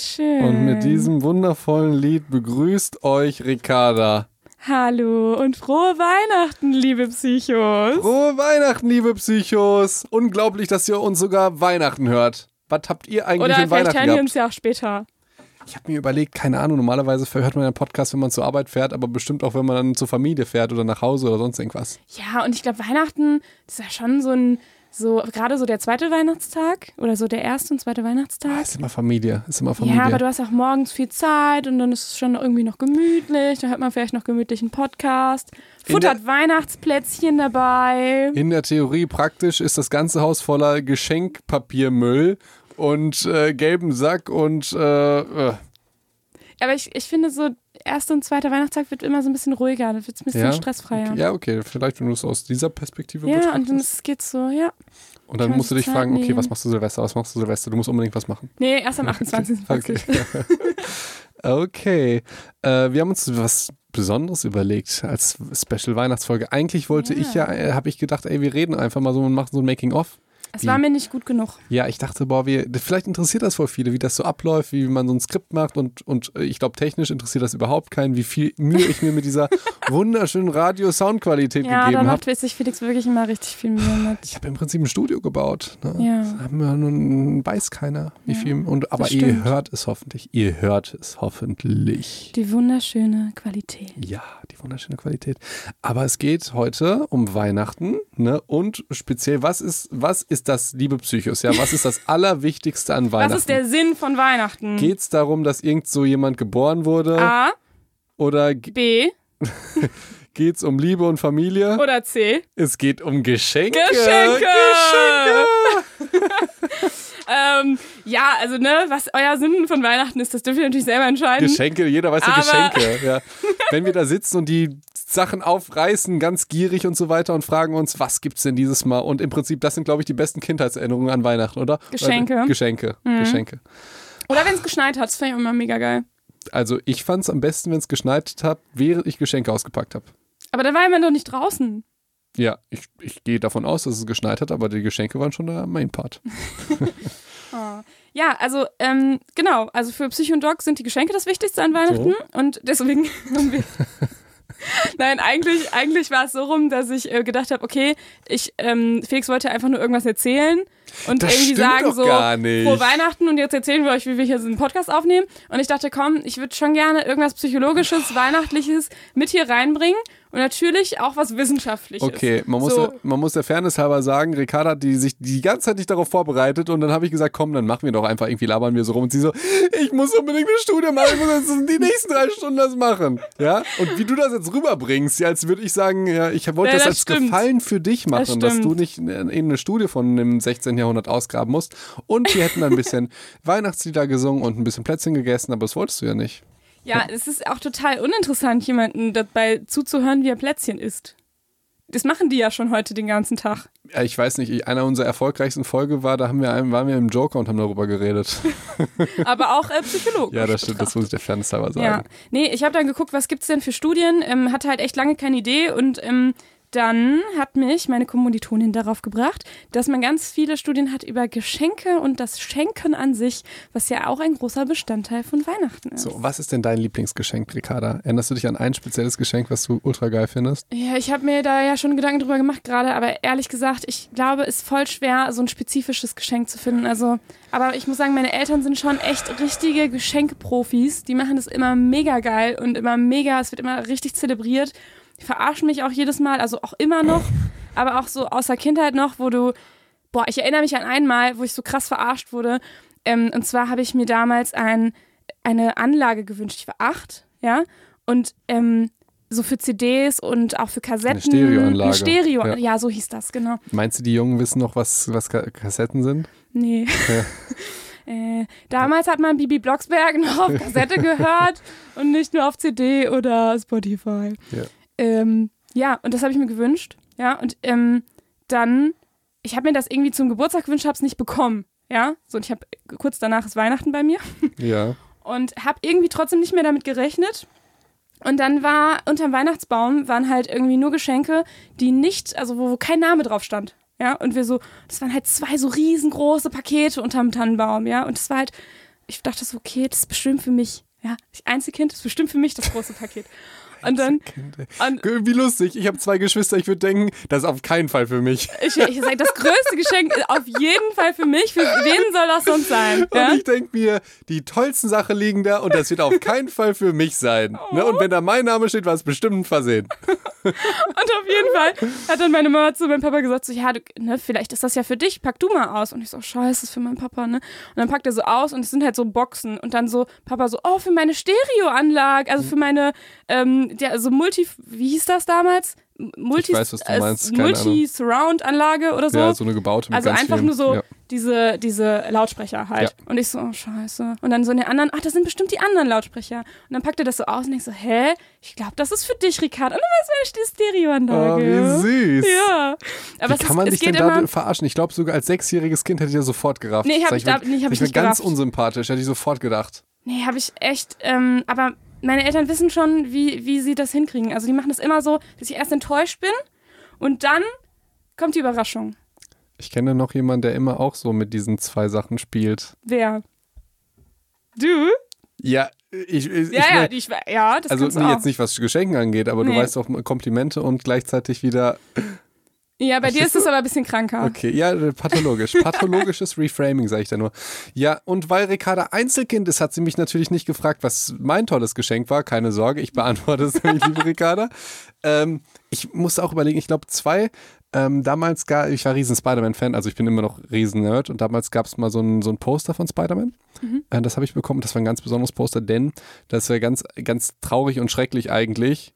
schön. Und mit diesem wundervollen Lied begrüßt euch Ricarda. Hallo und frohe Weihnachten, liebe Psychos. Frohe Weihnachten, liebe Psychos. Unglaublich, dass ihr uns sogar Weihnachten hört. Was habt ihr eigentlich Oder in vielleicht Weihnachten hören wir gehabt? uns ja auch später. Ich habe mir überlegt, keine Ahnung, normalerweise hört man einen Podcast, wenn man zur Arbeit fährt, aber bestimmt auch, wenn man dann zur Familie fährt oder nach Hause oder sonst irgendwas. Ja, und ich glaube, Weihnachten ist ja schon so ein, so gerade so der zweite Weihnachtstag oder so der erste und zweite Ah, Weihnachtstag. ist immer Familie, ist immer Familie. Ja, aber du hast auch morgens viel Zeit und dann ist es schon irgendwie noch gemütlich. Da hört man vielleicht noch gemütlich einen Podcast. Futtert Weihnachtsplätzchen dabei. In der Theorie praktisch ist das ganze Haus voller Geschenkpapiermüll und äh, gelben Sack und äh, äh, Aber ich, ich finde so, erster und zweiter Weihnachtstag wird immer so ein bisschen ruhiger. Da wird es ein bisschen ja. stressfreier. Okay, ja, okay, vielleicht wenn du es aus dieser Perspektive Ja, und dann ist- geht's so, ja. Und dann musst du dich Zeit fragen, okay, nehmen. was machst du Silvester, was machst du Silvester? Du musst unbedingt was machen. Nee, erst am 28. Okay. okay. Äh, wir haben uns was Besonderes überlegt als Special Weihnachtsfolge. Eigentlich wollte Ja. ich ja, äh, habe ich gedacht, ey, wir reden einfach mal so und machen so ein Making-of. Es war mir nicht gut genug. Ja, ich dachte, boah, wir, vielleicht interessiert das voll viele, wie das so abläuft, wie man so ein Skript macht und, und äh, ich glaube, technisch interessiert das überhaupt keinen, wie viel Mühe ich mir mit dieser wunderschönen Radio-Soundqualität Ja, da gegeben habe. macht sich Felix wirklich immer richtig viel Mühe mit. Ich habe im Prinzip ein Studio gebaut. Ne? Ja. Das haben wir nun weiß keiner, wie Ja, viel. Und, aber ihr hört es hoffentlich. Ihr hört es hoffentlich. Die wunderschöne Qualität. Ja, die wunderschöne Qualität. Aber es geht heute um Weihnachten, ne? Und speziell, was ist, was ist das, liebe Psychos? Ja, was ist das Allerwichtigste an Weihnachten? Was ist der Sinn von Weihnachten? Geht es darum, dass irgend so jemand geboren wurde? A, Oder B geht es um Liebe und Familie? oder C? es geht um Geschenke. Geschenke! Geschenke! Ähm, ja, also ne, was euer Sinn von Weihnachten ist, das dürft ihr natürlich selber entscheiden. Geschenke, jeder weiß ja Geschenke. Ja. Wenn wir da sitzen und die Sachen aufreißen, ganz gierig und so weiter und fragen uns, was gibt's denn dieses Mal? Und im Prinzip, das sind, glaube ich, die besten Kindheitserinnerungen an Weihnachten, oder? Geschenke. Äh, Geschenke, Mhm. Geschenke. Oder wenn es geschneit hat, das fand ich immer mega geil. Also ich fand es am besten, wenn es geschneit hat, während ich Geschenke ausgepackt habe. Aber da war man doch nicht draußen. Ja, ich, ich gehe davon aus, dass es geschneit hat, aber die Geschenke waren schon der Main Part. Oh. Ja, also ähm, genau, also für Psycho und Doc sind die Geschenke das Wichtigste an Weihnachten und deswegen haben wir. Nein, eigentlich, eigentlich war es so rum, dass ich äh, gedacht habe, okay, ich, ähm, Felix wollte einfach nur irgendwas erzählen und Das irgendwie sagen so, frohe Weihnachten und jetzt erzählen wir euch, wie wir hier so einen Podcast aufnehmen. Und ich dachte, komm, ich würde schon gerne irgendwas Psychologisches, Weihnachtliches mit hier reinbringen und natürlich auch was Wissenschaftliches. Okay, man muss, So. der, man muss der Fairness halber sagen, Ricarda hat die sich die ganze Zeit nicht darauf vorbereitet und dann habe ich gesagt, komm, dann machen wir doch einfach irgendwie, labern wir so rum und sie so, ich muss unbedingt eine Studie machen, ich muss jetzt die nächsten drei Stunden das machen. Ja, und wie du das jetzt rüberbringst, ja, als würde ich sagen, ja, ich wollte Ja, das, das als stimmt. Gefallen für dich machen, dass stimmt. du nicht in eine Studie von dem 16. Jahrhundert ausgraben musst und wir hätten dann ein bisschen Weihnachtslieder gesungen und ein bisschen Plätzchen gegessen, aber das wolltest du ja nicht. Ja, es ist auch total uninteressant, jemanden dabei zuzuhören, wie er Plätzchen isst. Das machen die ja schon heute den ganzen Tag. Ja, ich weiß nicht, einer unserer erfolgreichsten Folge war, da haben wir, einen- waren wir im Joker und haben darüber geredet. Aber auch äh, psychologisch. Ja, das stimmt, das muss ich der Fairness halber sagen. Ja, nee, ich habe dann geguckt, was gibt's denn für Studien, ähm, hatte halt echt lange keine Idee und ähm, dann hat mich meine Kommilitonin darauf gebracht, dass man ganz viele Studien hat über Geschenke und das Schenken an sich, was ja auch ein großer Bestandteil von Weihnachten ist. So, was ist denn dein Lieblingsgeschenk, Ricarda? Erinnerst du dich an ein spezielles Geschenk, was du ultra geil findest? Ja, ich habe mir da ja schon Gedanken drüber gemacht gerade, aber ehrlich gesagt, ich glaube, es ist voll schwer, so ein spezifisches Geschenk zu finden. Also, aber ich muss sagen, meine Eltern sind schon echt richtige Geschenkprofis. Die machen das immer mega geil und immer mega, es wird immer richtig zelebriert. Die verarschen mich auch jedes Mal, also auch immer noch, aber auch so aus der Kindheit noch, wo du, boah, ich erinnere mich an einmal, wo ich so krass verarscht wurde. Ähm, und zwar habe ich mir damals ein, eine Anlage gewünscht. Ich war acht, ja, und ähm, so für CDs und auch für Kassetten. Stereoanlage. Eine Stereo, Ja. ja. so hieß das, genau. Meinst du, die Jungen wissen noch, was, was Ka- Kassetten sind? Nee. äh, damals hat man Bibi Blocksberg noch auf Kassette gehört und nicht nur auf CD oder Spotify. Ja. Ähm, ja, und das habe ich mir gewünscht. Ja, und ähm, dann, ich habe mir das irgendwie zum Geburtstag gewünscht, habe es nicht bekommen. Ja, so und ich habe kurz danach ist Weihnachten bei mir Ja. und habe irgendwie trotzdem nicht mehr damit gerechnet. Und dann war unterm Weihnachtsbaum waren halt irgendwie nur Geschenke, die nicht, also wo, wo kein Name drauf stand. Ja, und wir so, das waren halt zwei so riesengroße Pakete unterm Tannenbaum, ja, und es war halt ich dachte so, okay, das ist bestimmt für mich. Ja, ich Einzelkind, das ist bestimmt für mich das große Paket. Und dann. Und Wie lustig. Ich habe zwei Geschwister. Ich würde denken, das ist auf keinen Fall für mich. ich, ich sage, das größte Geschenk ist auf jeden Fall für mich. Für wen soll das sonst sein? Ja? Und ich denke mir, die tollsten Sachen liegen da und das wird auf keinen Fall für mich sein. Ne? Und wenn da mein Name steht, war es bestimmt ein Versehen. Und auf jeden Fall hat dann meine Mama zu meinem Papa gesagt, so, ja, du, ne, vielleicht ist das ja für dich, pack du mal aus. Und ich so, scheiße, das ist für meinen Papa, ne? Und dann packt er so aus und es sind halt so Boxen. Und dann so, Papa so, oh, für meine Stereoanlage, also für meine, ähm, ja, so Multi, wie hieß das damals? Multi, Ich weiß, was du äh, meinst, keine. Multi-Surround-Anlage oder so. Ja, so eine gebaute Also einfach vielen, nur so Ja. diese, diese Lautsprecher halt. Und ich so, oh scheiße. Und dann so in den anderen, ach, das sind bestimmt die anderen Lautsprecher. Und dann packt er das so aus und ich so, hä? Ich glaube, das ist für dich, Ricardo. Und dann war es die Oh, Stereoanlage. wie süß. Ja. Aber Wie es, kann ist, man es dich denn da verarschen? Ich glaube, sogar als sechsjähriges Kind hätte ich das sofort gerafft. Nee, hab Sag ich da- nee, hab ich mir nicht ganz gerafft. unsympathisch, hätte ich sofort gedacht. Nee, habe ich echt, ähm, aber meine Eltern wissen schon, wie, wie sie das hinkriegen. Also die machen das immer so, dass ich erst enttäuscht bin und dann kommt die Überraschung. Ich kenne noch jemanden, der immer auch so mit diesen zwei Sachen spielt. Wer? Du? Ja, ich, ich, Ja, ich ja, Schwe- ja, das also du nee, jetzt nicht, was Geschenken angeht, aber du Nee. weißt auch Komplimente und gleichzeitig wieder, Ja, bei dir ist es aber ein bisschen kranker. okay, ja, pathologisch. Pathologisches Reframing, sage ich da nur. Ja, und weil Ricarda Einzelkind ist, hat sie mich natürlich nicht gefragt, was mein tolles Geschenk war. Keine Sorge, ich beantworte es nämlich, liebe Ricarda. Ähm, ich musste auch überlegen, ich glaube zwei. Ähm, damals gab, ich war riesen Spider-Man-Fan, also ich bin immer noch riesen Nerd und damals gab es mal so ein, so ein Poster von Spider-Man. Äh, das habe ich bekommen, das war ein ganz besonderes Poster, denn das wäre ganz, ganz traurig und schrecklich eigentlich.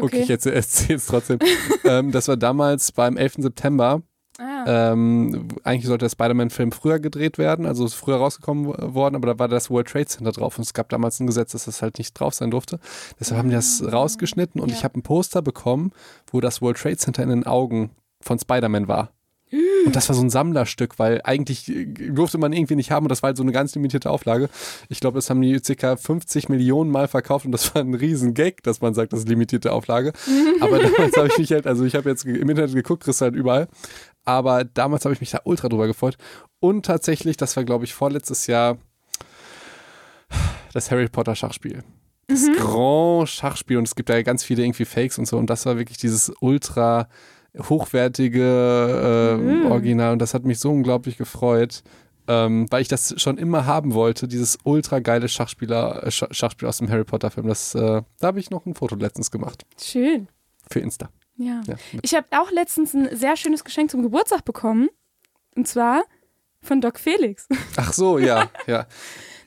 Okay, ich erzähle es trotzdem. ähm, das war damals beim 11. September. Ah. Ähm, eigentlich sollte der Spider-Man-Film früher gedreht werden, also ist früher rausgekommen worden, aber da war das World Trade Center drauf und es gab damals ein Gesetz, dass das halt nicht drauf sein durfte. Deshalb haben die das rausgeschnitten und Ja. ich habe ein Poster bekommen, wo das World Trade Center in den Augen von Spider-Man war. Und das war so ein Sammlerstück, weil eigentlich äh, durfte man irgendwie nicht haben und das war halt so eine ganz limitierte Auflage. Ich glaube, das haben die ca. 50 Millionen Mal verkauft und das war ein riesen Gag, dass man sagt, das ist limitierte Auflage. Aber damals habe ich mich halt, also ich habe jetzt im Internet geguckt, kriegst halt überall. Aber damals habe ich mich da ultra drüber gefreut. Und tatsächlich, das war glaube ich vorletztes Jahr, das Harry Potter Schachspiel. Das Grand Schachspiel und es gibt da ja ganz viele irgendwie Fakes und so und das war wirklich dieses ultra hochwertige äh, Original und das hat mich so unglaublich gefreut, ähm, weil ich das schon immer haben wollte, dieses ultra geile Schachspieler, äh, Sch- Schachspiel aus dem Harry Potter Film. Das, äh, da habe ich noch ein Foto letztens gemacht Schön. für Insta. Ja. Ja, Ich habe auch letztens ein sehr schönes Geschenk zum Geburtstag bekommen. Und zwar von Doc Felix. Ach so, ja, ja.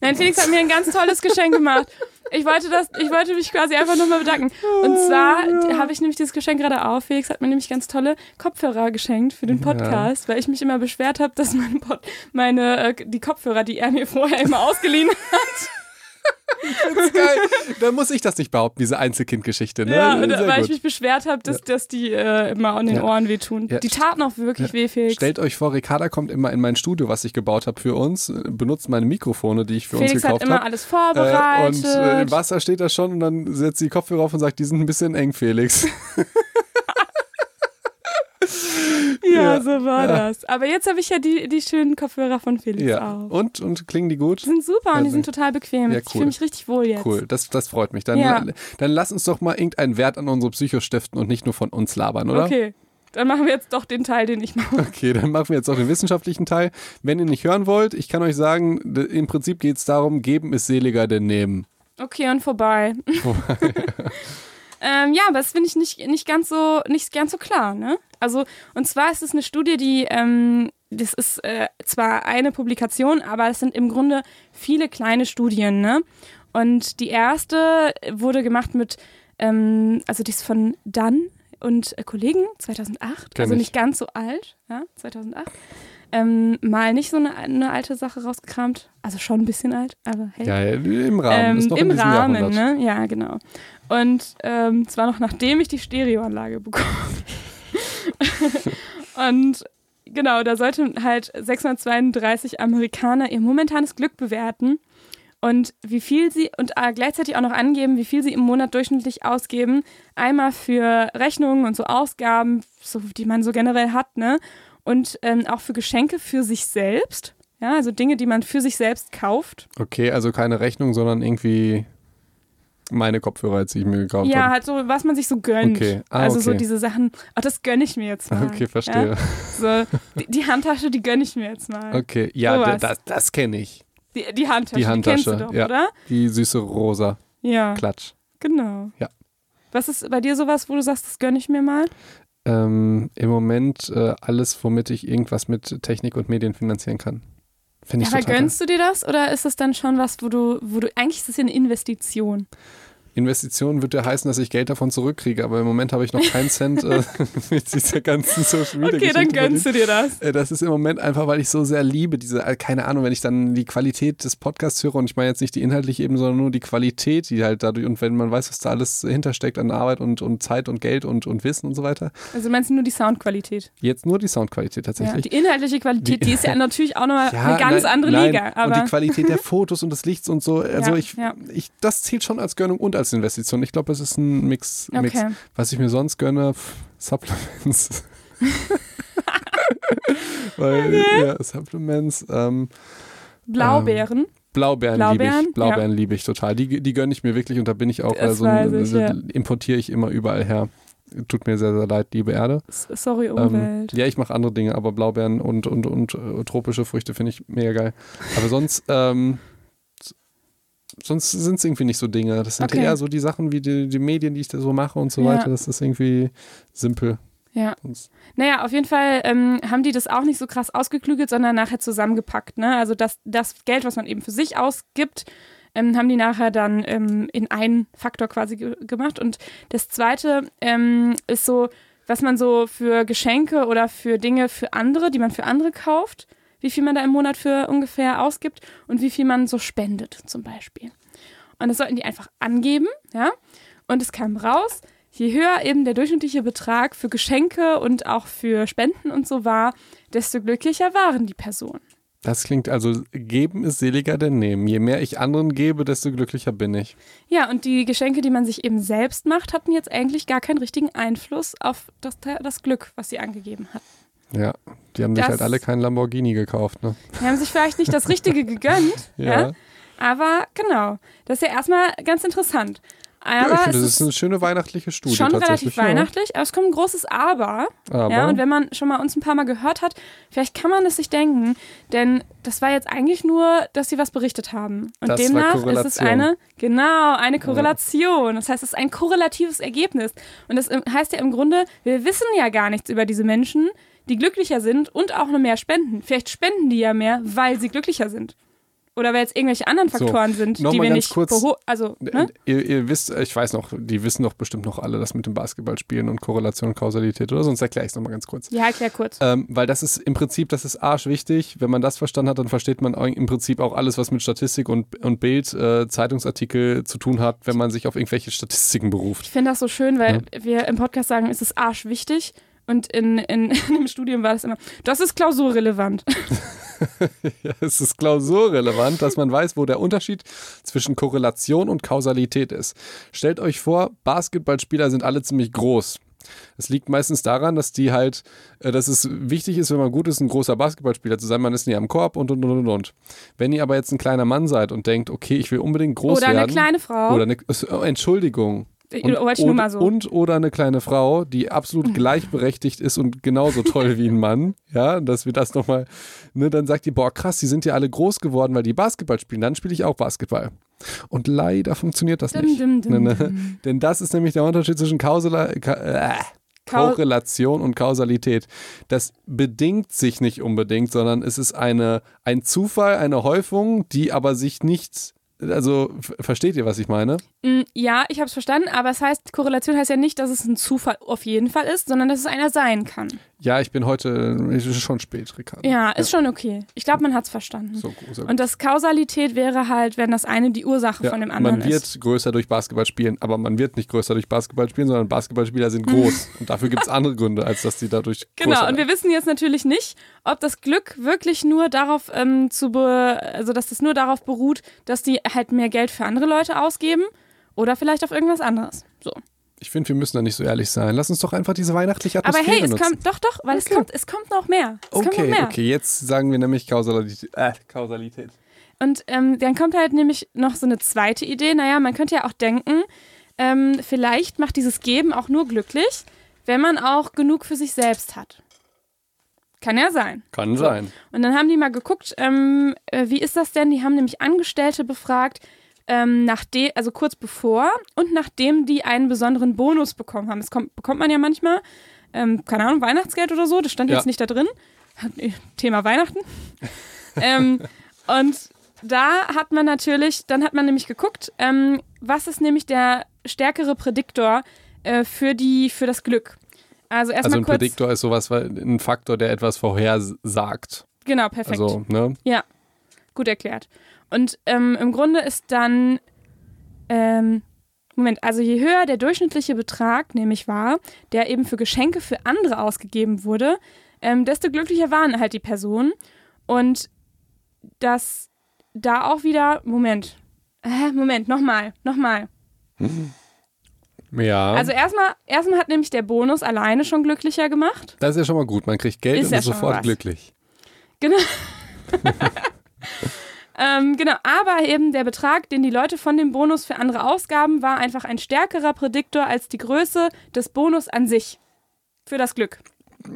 Nein, Felix hat mir ein ganz tolles Geschenk gemacht. Ich wollte das, ich wollte mich quasi einfach nochmal bedanken. Und zwar habe ich nämlich dieses Geschenk gerade auf. Felix hat mir nämlich ganz tolle Kopfhörer geschenkt für den Podcast, weil ich mich immer beschwert habe, dass meine, Pod meine äh, die Kopfhörer, die er mir vorher immer ausgeliehen hat, Ist geil. Da muss ich das nicht behaupten, diese Einzelkindgeschichte. Ne? ja, Sehr weil ich gut. mich beschwert habe, dass, dass die äh, immer an den Ja. Ohren wehtun. Ja. Die taten auch wirklich weh, Felix. Stellt euch vor, Ricarda kommt immer in mein Studio, was ich gebaut habe für uns, äh, benutzt meine Mikrofone, die ich für Felix uns hat gekauft immer habe. alles Äh, vorbereitet. und äh, im Wasser steht da schon und dann setzt sie die Kopfhörer auf und sagt, die sind ein bisschen eng, Felix. ja, so war ja. das. Aber jetzt habe ich ja die, die schönen Kopfhörer von Felix ja. auch. Und, und klingen die gut? Die sind super und die sind total bequem. ja, Ich cool. fühle mich richtig wohl jetzt. Cool, das, das freut mich. Dann, Ja. dann lass uns doch mal irgendeinen Wert an unsere Psycho stiften und nicht nur von uns labern, oder? Okay, dann machen wir jetzt doch den Teil, den ich mache. Okay, dann machen wir jetzt auch den wissenschaftlichen Teil. Wenn ihr nicht hören wollt, ich kann euch sagen, im Prinzip geht es darum, geben ist seliger denn nehmen. Okay, und vorbei. ähm, ja, aber das finde ich nicht, nicht, ganz so, nicht ganz so klar. Ne? Also, und zwar ist es eine Studie, die, ähm, das ist äh, zwar eine Publikation, aber es sind im Grunde viele kleine Studien. Ne? Und die erste wurde gemacht mit, ähm, also die ist von Dunn und äh, Kollegen 2008, Kenn also ich. nicht ganz so alt, ja, 2008. Ähm, mal nicht so eine, eine alte Sache rausgekramt, also schon ein bisschen alt, aber hey. Ja, im Rahmen. Ähm, Im Rahmen, Jahrhundert. ne? Ja, genau. Und ähm, zwar noch nachdem ich die Stereoanlage bekommen Und genau, da sollten halt 632 Amerikaner ihr momentanes Glück bewerten und wie viel sie und äh, gleichzeitig auch noch angeben, wie viel sie im Monat durchschnittlich ausgeben. Einmal für Rechnungen und so Ausgaben, so, die man so generell hat, ne? Und ähm, auch für Geschenke für sich selbst. Ja, also Dinge, die man für sich selbst kauft. Okay, also keine Rechnung, sondern irgendwie meine Kopfhörer, die ich mir gekauft Ja, habe. halt so, was man sich so gönnt. Okay. Ah, also so okay. diese Sachen, ach, das gönne ich mir jetzt mal. Okay, verstehe. Ja? So, die, die Handtasche, die gönne ich mir jetzt mal. Okay, ja, Sowas. das, das kenne ich. Die, die Handtasche, Die Handtasche, kennst du doch, ja. oder? Die süße rosa Ja, Klatsch. genau. Ja. Was ist bei dir sowas, wo du sagst, das gönne ich mir mal? Ähm, Im Moment äh, alles, womit ich irgendwas mit Technik und Medien finanzieren kann. Finde ich Aber total gönnst du dir das oder ist das dann schon was, wo du, wo du, eigentlich ist das ja eine Investition. Investition würde ja heißen, dass ich Geld davon zurückkriege, aber im Moment habe ich noch keinen Cent äh, mit dieser ganzen Social Media Okay, dann gönnst du dir das. Äh, Das ist im Moment einfach, weil ich so sehr liebe, diese, äh, keine Ahnung, wenn ich dann die Qualität des Podcasts höre und ich meine jetzt nicht die inhaltliche eben, sondern nur die Qualität, die halt dadurch, und wenn man weiß, was da alles hintersteckt an Arbeit und, und Zeit und Geld und, und Wissen und so weiter. Also meinst du nur die Soundqualität? Jetzt nur die Soundqualität Ja, tatsächlich. die inhaltliche Qualität, Die- die ist ja natürlich auch nochmal Ja, eine ganz nein, andere nein. Liga. Und die Qualität der Fotos und des Lichts und so. Also Ja, ich, ja. ich, das zählt schon als Gönnung und als Investition. Ich glaube, es ist ein Mix, Mix. okay. Was ich mir sonst gönne, pff, Supplements. Weil, ja, Supplements, ähm, Blaubeeren. Blaubeeren, Blaubeeren, liebe ich. Blaubeeren liebe ich total. Die, die gönne ich mir wirklich und da bin ich auch, Das also ich, ja. importiere ich immer überall her. Tut mir sehr, sehr leid, liebe Erde. Sorry, Ähm, Umwelt. ja, ich mache andere Dinge, aber Blaubeeren und, und, und äh, tropische Früchte finde ich mega geil. Aber sonst, ähm, sonst sind es irgendwie nicht so Dinge. Das sind Okay. eher so die Sachen wie die, die Medien, die ich da so mache und so Ja. weiter. Das ist irgendwie simpel. Ja. Naja, auf jeden Fall ähm, haben die das auch nicht so krass ausgeklügelt, sondern nachher zusammengepackt. Ne? Also das, das Geld, was man eben für sich ausgibt, ähm, haben die nachher dann ähm, in einen Faktor quasi ge gemacht. Und das zweite ähm, ist so, was man so für Geschenke oder für Dinge für andere, die man für andere kauft, wie viel man da im Monat für ungefähr ausgibt und wie viel man so spendet zum Beispiel. Und das sollten die einfach angeben, ja. Und es kam raus, je höher eben der durchschnittliche Betrag für Geschenke und auch für Spenden und so war, desto glücklicher waren die Personen. Das klingt also, geben ist seliger denn nehmen. Je mehr ich anderen gebe, desto glücklicher bin ich. Ja, und die Geschenke, die man sich eben selbst macht, hatten jetzt eigentlich gar keinen richtigen Einfluss auf das, das Glück, was sie angegeben hat. Ja, die haben sich halt alle keinen Lamborghini gekauft, ne? Die haben sich vielleicht nicht das Richtige gegönnt, ja. aber genau, das ist ja erstmal ganz interessant. Ja, Aber ich finde, das ist eine schöne weihnachtliche Studie schon relativ weihnachtlich, aber es kommt ein großes Aber. Ja. Aber Ja, und wenn man schon mal uns ein paar Mal gehört hat, vielleicht kann man es sich denken, denn das war jetzt eigentlich nur, dass sie was berichtet haben. Und Das demnach ist es eine, genau, eine Korrelation. Das heißt, es ist ein korrelatives Ergebnis. Und das heißt ja im Grunde, wir wissen ja gar nichts über diese Menschen, die glücklicher sind und auch noch mehr spenden. Vielleicht spenden die ja mehr, weil sie glücklicher sind. Oder weil jetzt irgendwelche anderen So, Faktoren sind, noch die wir nicht kurz- also ne? Ihr, ihr wisst, ich weiß noch, die wissen doch bestimmt noch alle das mit dem Basketballspielen und Korrelation und Kausalität, oder? Sonst erkläre ich es nochmal ganz kurz. Ja, erklär kurz. Ähm, weil das ist im Prinzip, das ist arschwichtig. Wenn man das verstanden hat, dann versteht man im Prinzip auch alles, was mit Statistik und, und Bild, äh, Zeitungsartikel zu tun hat, wenn man sich auf irgendwelche Statistiken beruft. Ich finde das so schön, weil wir im Podcast sagen, es ist arschwichtig. Und in, in, in dem Studium war das immer, das ist klausurrelevant. Ja, es ist klausurrelevant, dass man weiß, wo der Unterschied zwischen Korrelation und Kausalität ist. Stellt euch vor, Basketballspieler sind alle ziemlich groß. Es liegt meistens daran, dass die halt, äh, dass es wichtig ist, wenn man gut ist, ein großer Basketballspieler zu sein. Man ist nie am Korb und und und und und. Wenn ihr aber jetzt ein kleiner Mann seid und denkt, okay, ich will unbedingt groß Oder werden. eine kleine Frau. Oder eine, oh, Entschuldigung. Und, Wollte ich nur mal so. und oder eine kleine Frau, die absolut gleichberechtigt ist und genauso toll wie ein Mann, ja, dass wir das nochmal, ne, dann sagt die, boah, krass, die sind ja alle groß geworden, weil die Basketball spielen, dann spiele ich auch Basketball. Und leider funktioniert das nicht. dim, dim, Ne, ne? Denn das ist nämlich der Unterschied zwischen Kausala, Ka, äh, Korrelation und Kausalität. Das bedingt sich nicht unbedingt, sondern es ist eine, ein Zufall, eine Häufung, die aber sich nicht, also versteht ihr, was ich meine? Mm, Ja, ich habe es verstanden, aber es heißt, Korrelation heißt ja nicht, dass es ein Zufall auf jeden Fall ist, sondern dass es einer sein kann. Ja, ich bin heute, es ist schon spät, Ricardo. Ja, ist schon okay. Ich glaube, man hat es verstanden. So, so. Und das Kausalität wäre halt, wenn das eine die Ursache Ja, von dem anderen man wird ist. größer durch Basketball spielen, aber man wird nicht größer durch Basketball spielen, sondern Basketballspieler sind groß. und dafür gibt es andere Gründe, als dass die dadurch Genau, größer und wir wissen jetzt natürlich nicht, ob das Glück wirklich nur darauf ähm, zu also dass das nur darauf beruht, dass die halt mehr Geld für andere Leute ausgeben oder vielleicht auf irgendwas anderes. So. Ich finde, wir müssen da nicht so ehrlich sein. Lass uns doch einfach diese weihnachtliche Aber Atmosphäre hey, es nutzen. kommt, doch, doch, weil es Okay. kommt, es kommt noch mehr. Es kommt noch okay, mehr. okay, jetzt sagen wir nämlich Kausalität. Äh, Kausalität. Und ähm, dann kommt halt nämlich noch so eine zweite Idee. Naja, man könnte ja auch denken, ähm, vielleicht macht dieses Geben auch nur glücklich, wenn man auch genug für sich selbst hat. Kann ja sein. Kann sein. Und dann haben die mal geguckt, ähm, äh, wie ist das denn? Die haben nämlich Angestellte befragt, ähm, nachdem, also kurz bevor und nachdem die einen besonderen Bonus bekommen haben. Das kommt, bekommt man ja manchmal, ähm, keine Ahnung, Weihnachtsgeld oder so, das stand Ja. jetzt nicht da drin. Thema Weihnachten. ähm, und da hat man natürlich, dann hat man nämlich geguckt, ähm, was ist nämlich der stärkere Prädiktor äh, für, die, für das Glück. Also erstmal Also ein kurz. Prädiktor ist sowas, ein Faktor, der etwas vorhersagt. Genau, perfekt. Also, ne? Ja, gut erklärt. Und ähm, im Grunde ist dann, ähm, Moment, also je höher der durchschnittliche Betrag nämlich war, der eben für Geschenke für andere ausgegeben wurde, ähm, desto glücklicher waren halt die Personen. Und das da auch wieder, Moment, äh, Moment, nochmal, nochmal. Ja. Also erstmal, erstmal hat nämlich der Bonus alleine schon glücklicher gemacht. das ist ja schon mal gut. Man kriegt Geld Ist und ja ist sofort glücklich. Genau. ähm, genau, aber eben der Betrag, den die Leute von dem Bonus für andere ausgaben, war einfach ein stärkerer Prädiktor als die Größe des Bonus an sich. Für das Glück.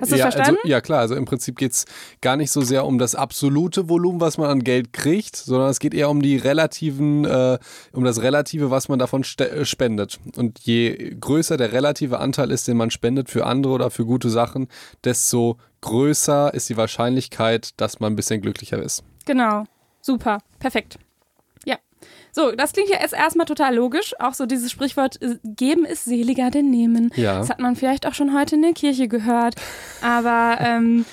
Hast du ja, verstanden? Also, ja, klar. Also im Prinzip geht es gar nicht so sehr um das absolute Volumen, was man an Geld kriegt, sondern es geht eher um die relativen, äh, um das Relative, was man davon äh, spendet. Und je größer der relative Anteil ist, den man spendet für andere oder für gute Sachen, desto größer ist die Wahrscheinlichkeit, dass man ein bisschen glücklicher ist. Genau. Super. Perfekt. So, das klingt ja jetzt erstmal total logisch. Auch so dieses Sprichwort, äh, geben ist seliger denn nehmen. Ja. Das hat man vielleicht auch schon heute in der Kirche gehört. Aber ähm,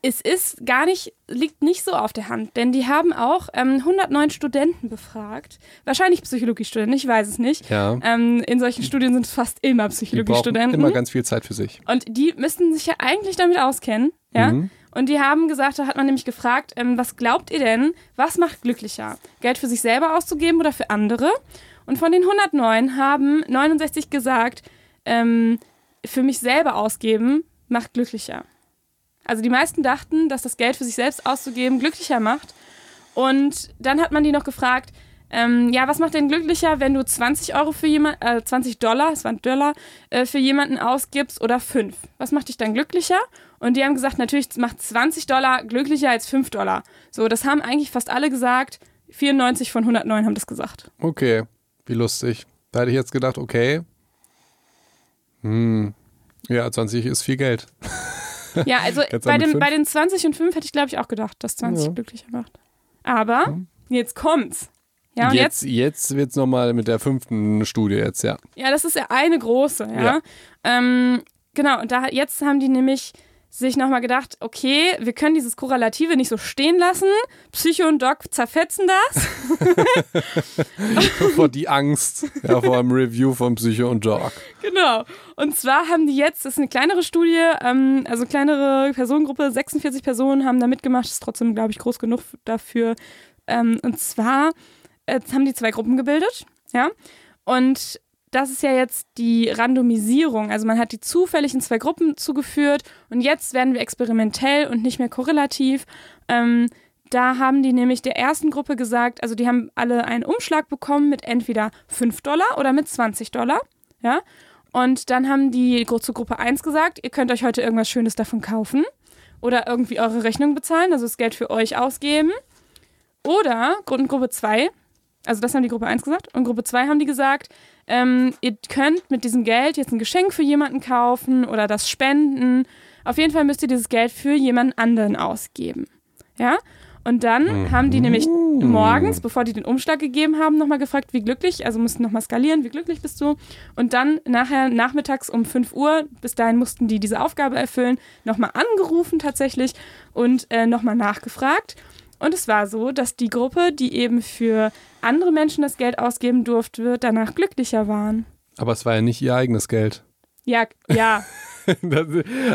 es ist gar nicht, liegt nicht so auf der Hand. Denn die haben auch ähm, 109 Studenten befragt. Wahrscheinlich Psychologiestudenten, ich weiß es nicht. Ja. Ähm, in solchen Studien sind es fast immer Die brauchen Psychologiestudenten. immer ganz viel Zeit für sich. Und die müssten sich ja eigentlich damit auskennen, ja. Mhm. Und die haben gesagt, da hat man nämlich gefragt, ähm, was glaubt ihr denn, was macht glücklicher? Geld für sich selber auszugeben oder für andere? Und von den 109 haben 69 gesagt, ähm, für mich selber ausgeben macht glücklicher. Also die meisten dachten, dass das Geld für sich selbst auszugeben glücklicher macht. Und dann hat man die noch gefragt, ähm, ja, was macht denn glücklicher, wenn du 20 Euro für jemand, äh, 20 Dollar, es waren Dollar, äh, für jemanden ausgibst oder 5? Was macht dich dann glücklicher? Und die haben gesagt, natürlich macht 20 Dollar glücklicher als 5 Dollar. So, das haben eigentlich fast alle gesagt. 94 von 109 haben das gesagt. Okay, wie lustig. Da hätte ich jetzt gedacht, okay. Hm. Ja, 20 ist viel Geld. Ja, also bei, fünf? bei den 20 und 5 hätte ich, glaube ich, auch gedacht, dass 20 Ja. glücklicher macht. Aber Hm. jetzt kommt's. Ja, und jetzt jetzt wird es nochmal mit der fünften Studie jetzt, ja. Ja, das ist ja eine große, ja. Ja. Ähm, genau, und da jetzt haben die nämlich sich nochmal gedacht, okay, wir können dieses Korrelative nicht so stehen lassen. Psycho und Doc zerfetzen das. vor die Angst ja, vor einem Review von Psycho und Dog. genau. Und zwar haben die jetzt, das ist eine kleinere Studie, ähm, also kleinere Personengruppe, 46 Personen haben da mitgemacht, ist trotzdem, glaube ich, groß genug dafür. Ähm, und zwar äh, haben die zwei Gruppen gebildet, ja. Und das ist ja jetzt die Randomisierung. Also man hat die zufällig in zwei Gruppen zugeführt und jetzt werden wir experimentell und nicht mehr korrelativ. Ähm, da haben die nämlich der ersten Gruppe gesagt, also die haben alle einen Umschlag bekommen mit entweder 5 Dollar oder mit 20 Dollar. Ja. Und dann haben die zu Gruppe 1 gesagt, ihr könnt euch heute irgendwas Schönes davon kaufen oder irgendwie eure Rechnung bezahlen, also das Geld für euch ausgeben. Oder Gruppe 2, also das haben die Gruppe 1 gesagt, und Gruppe 2 haben die gesagt, ähm, ihr könnt mit diesem Geld jetzt ein Geschenk für jemanden kaufen oder das spenden. Auf jeden Fall müsst ihr dieses Geld für jemanden anderen ausgeben. Ja? Und dann haben die nämlich morgens, bevor die den Umschlag gegeben haben, nochmal gefragt, wie glücklich, also mussten nochmal skalieren, wie glücklich bist du? Und dann nachher nachmittags um 5 Uhr, bis dahin mussten die diese Aufgabe erfüllen, nochmal angerufen tatsächlich und äh, nochmal nachgefragt. Und es war so, dass die Gruppe, die eben für andere Menschen das Geld ausgeben durfte, danach glücklicher waren. Aber es war ja nicht ihr eigenes Geld. Ja, ja. Das,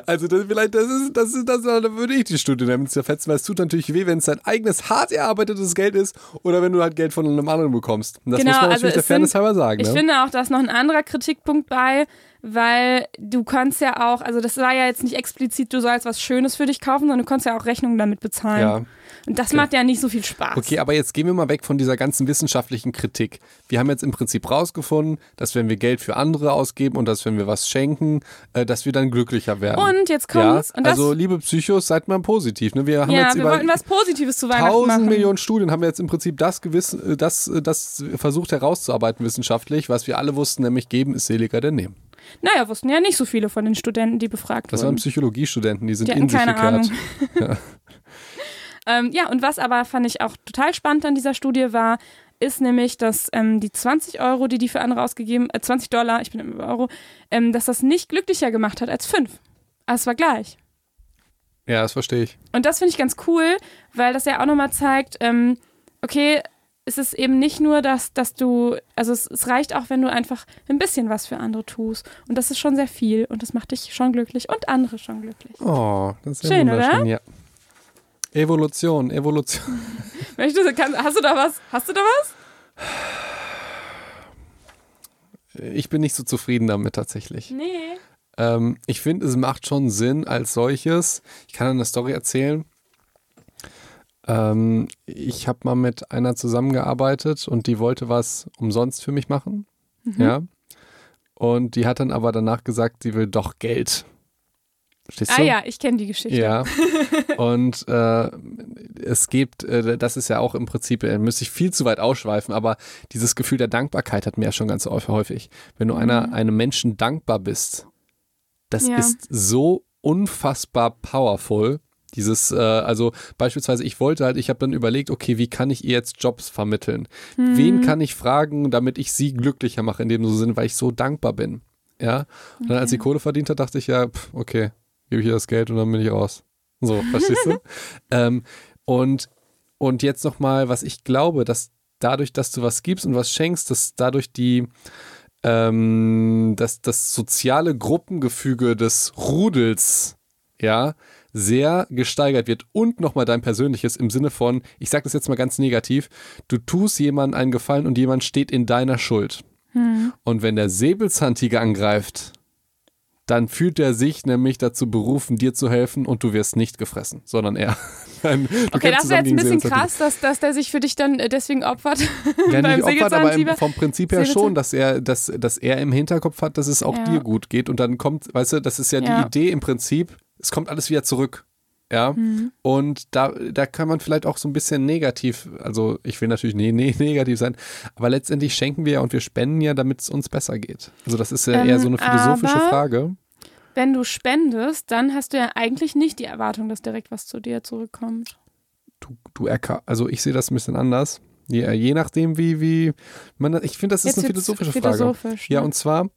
also das, vielleicht, das ist, das ist, das, da würde ich die Studie damit zerfetzen, weil es tut natürlich weh, wenn es dein eigenes hart erarbeitetes Geld ist oder wenn du halt Geld von einem anderen bekommst. Und das Genau, muss man also natürlich der es Fairness halber sagen. Ich ne? finde auch, da ist noch ein anderer Kritikpunkt bei, weil du kannst ja auch, also das war ja jetzt nicht explizit, du sollst was Schönes für dich kaufen, sondern du kannst ja auch Rechnungen damit bezahlen. ja. Und das macht ja nicht so viel Spaß. Okay, aber jetzt gehen wir mal weg von dieser ganzen wissenschaftlichen Kritik. Wir haben jetzt im Prinzip rausgefunden, dass wenn wir Geld für andere ausgeben und dass wenn wir was schenken, äh, dass wir dann glücklicher werden. Und jetzt ja, kommt's. das, also liebe Psychos, seid mal positiv. Ne? Wir haben ja, jetzt wir über wollten was Positives zu Weihnachten tausend machen. Millionen Studien haben wir jetzt im Prinzip das gewiss, äh, das, äh, das versucht herauszuarbeiten wissenschaftlich, was wir alle wussten, nämlich geben ist seliger denn nehmen. Naja, wussten ja nicht so viele von den Studenten, die befragt Das waren wurden. Psychologiestudenten, die sind Die in sich keine gekehrt. Ahnung. ähm, ja, und was aber fand ich auch total spannend an dieser Studie war, ist nämlich, dass ähm, die 20 Euro, die die für andere ausgegeben, äh, 20 Dollar, ich bin immer über Euro, ähm, dass das nicht glücklicher gemacht hat als 5. Also es war gleich. Ja, das verstehe ich. Und das finde ich ganz cool, weil das ja auch nochmal zeigt, ähm, okay, es ist eben nicht nur, dass, dass du, also es, es reicht auch, wenn du einfach ein bisschen was für andere tust. Und das ist schon sehr viel und das macht dich schon glücklich und andere schon glücklich. Oh, das ist ja Schön, oder? Ja. Evolution, Evolution. Möchtest du, kann, hast du da was? Hast du da was? Ich bin nicht so zufrieden damit tatsächlich. Nee. Ähm, ich finde, es macht schon Sinn als solches. Ich kann eine Story erzählen. Ähm, ich habe mal mit einer zusammengearbeitet und die wollte was umsonst für mich machen. Ja. Und die hat dann aber danach gesagt, sie will doch Geld. Verstehst Ah du? ja, ich kenne die Geschichte. Ja. Und äh, es gibt, äh, das ist ja auch im Prinzip, äh, müsste ich viel zu weit ausschweifen, aber dieses Gefühl der Dankbarkeit hat mir ja schon ganz häufig. Wenn du einer, einem Menschen dankbar bist, das Ja. ist so unfassbar powerful. Dieses, äh, also beispielsweise, ich wollte halt, ich habe dann überlegt, okay, wie kann ich ihr jetzt Jobs vermitteln? Wen kann ich fragen, damit ich sie glücklicher mache in dem Sinne, weil ich so dankbar bin? Ja. Und dann, als sie Kohle verdient hat, dachte ich ja, pff, okay, gebe ich ihr das Geld und dann bin ich raus. So, verstehst du? ähm, und, und jetzt nochmal, was ich glaube, dass dadurch, dass du was gibst und was schenkst, dass dadurch die, ähm, dass das soziale Gruppengefüge des Rudels, ja, sehr gesteigert wird und nochmal dein persönliches im Sinne von, ich sage das jetzt mal ganz negativ, du tust jemandem einen Gefallen und jemand steht in deiner Schuld. Und wenn der Säbelzahntiger angreift, dann fühlt er sich nämlich dazu berufen, dir zu helfen und du wirst nicht gefressen, sondern er. Du Okay, das wäre zusammen jetzt ein bisschen krass, dass, dass der sich für dich dann äh, deswegen opfert. Ja, nicht opfert, aber im, vom Prinzip her schon, dass er, dass, dass er im Hinterkopf hat, dass es auch Ja. dir gut geht und dann kommt, weißt du, das ist ja, Ja. die Idee im Prinzip, es kommt alles wieder zurück. Ja, Mhm. und da, da kann man vielleicht auch so ein bisschen negativ, also ich will natürlich nie, nie negativ sein, aber letztendlich schenken wir ja und wir spenden ja, damit es uns besser geht. Also das ist ja Ähm, eher so eine philosophische Frage. Wenn du spendest, dann hast du ja eigentlich nicht die Erwartung, dass direkt was zu dir zurückkommt. Du, du also ich sehe das ein bisschen anders. Je, je nachdem, wie, wie man, ich finde, das ist Jetzt eine philosophische Frage. philosophisch, Ja, ne? und zwar,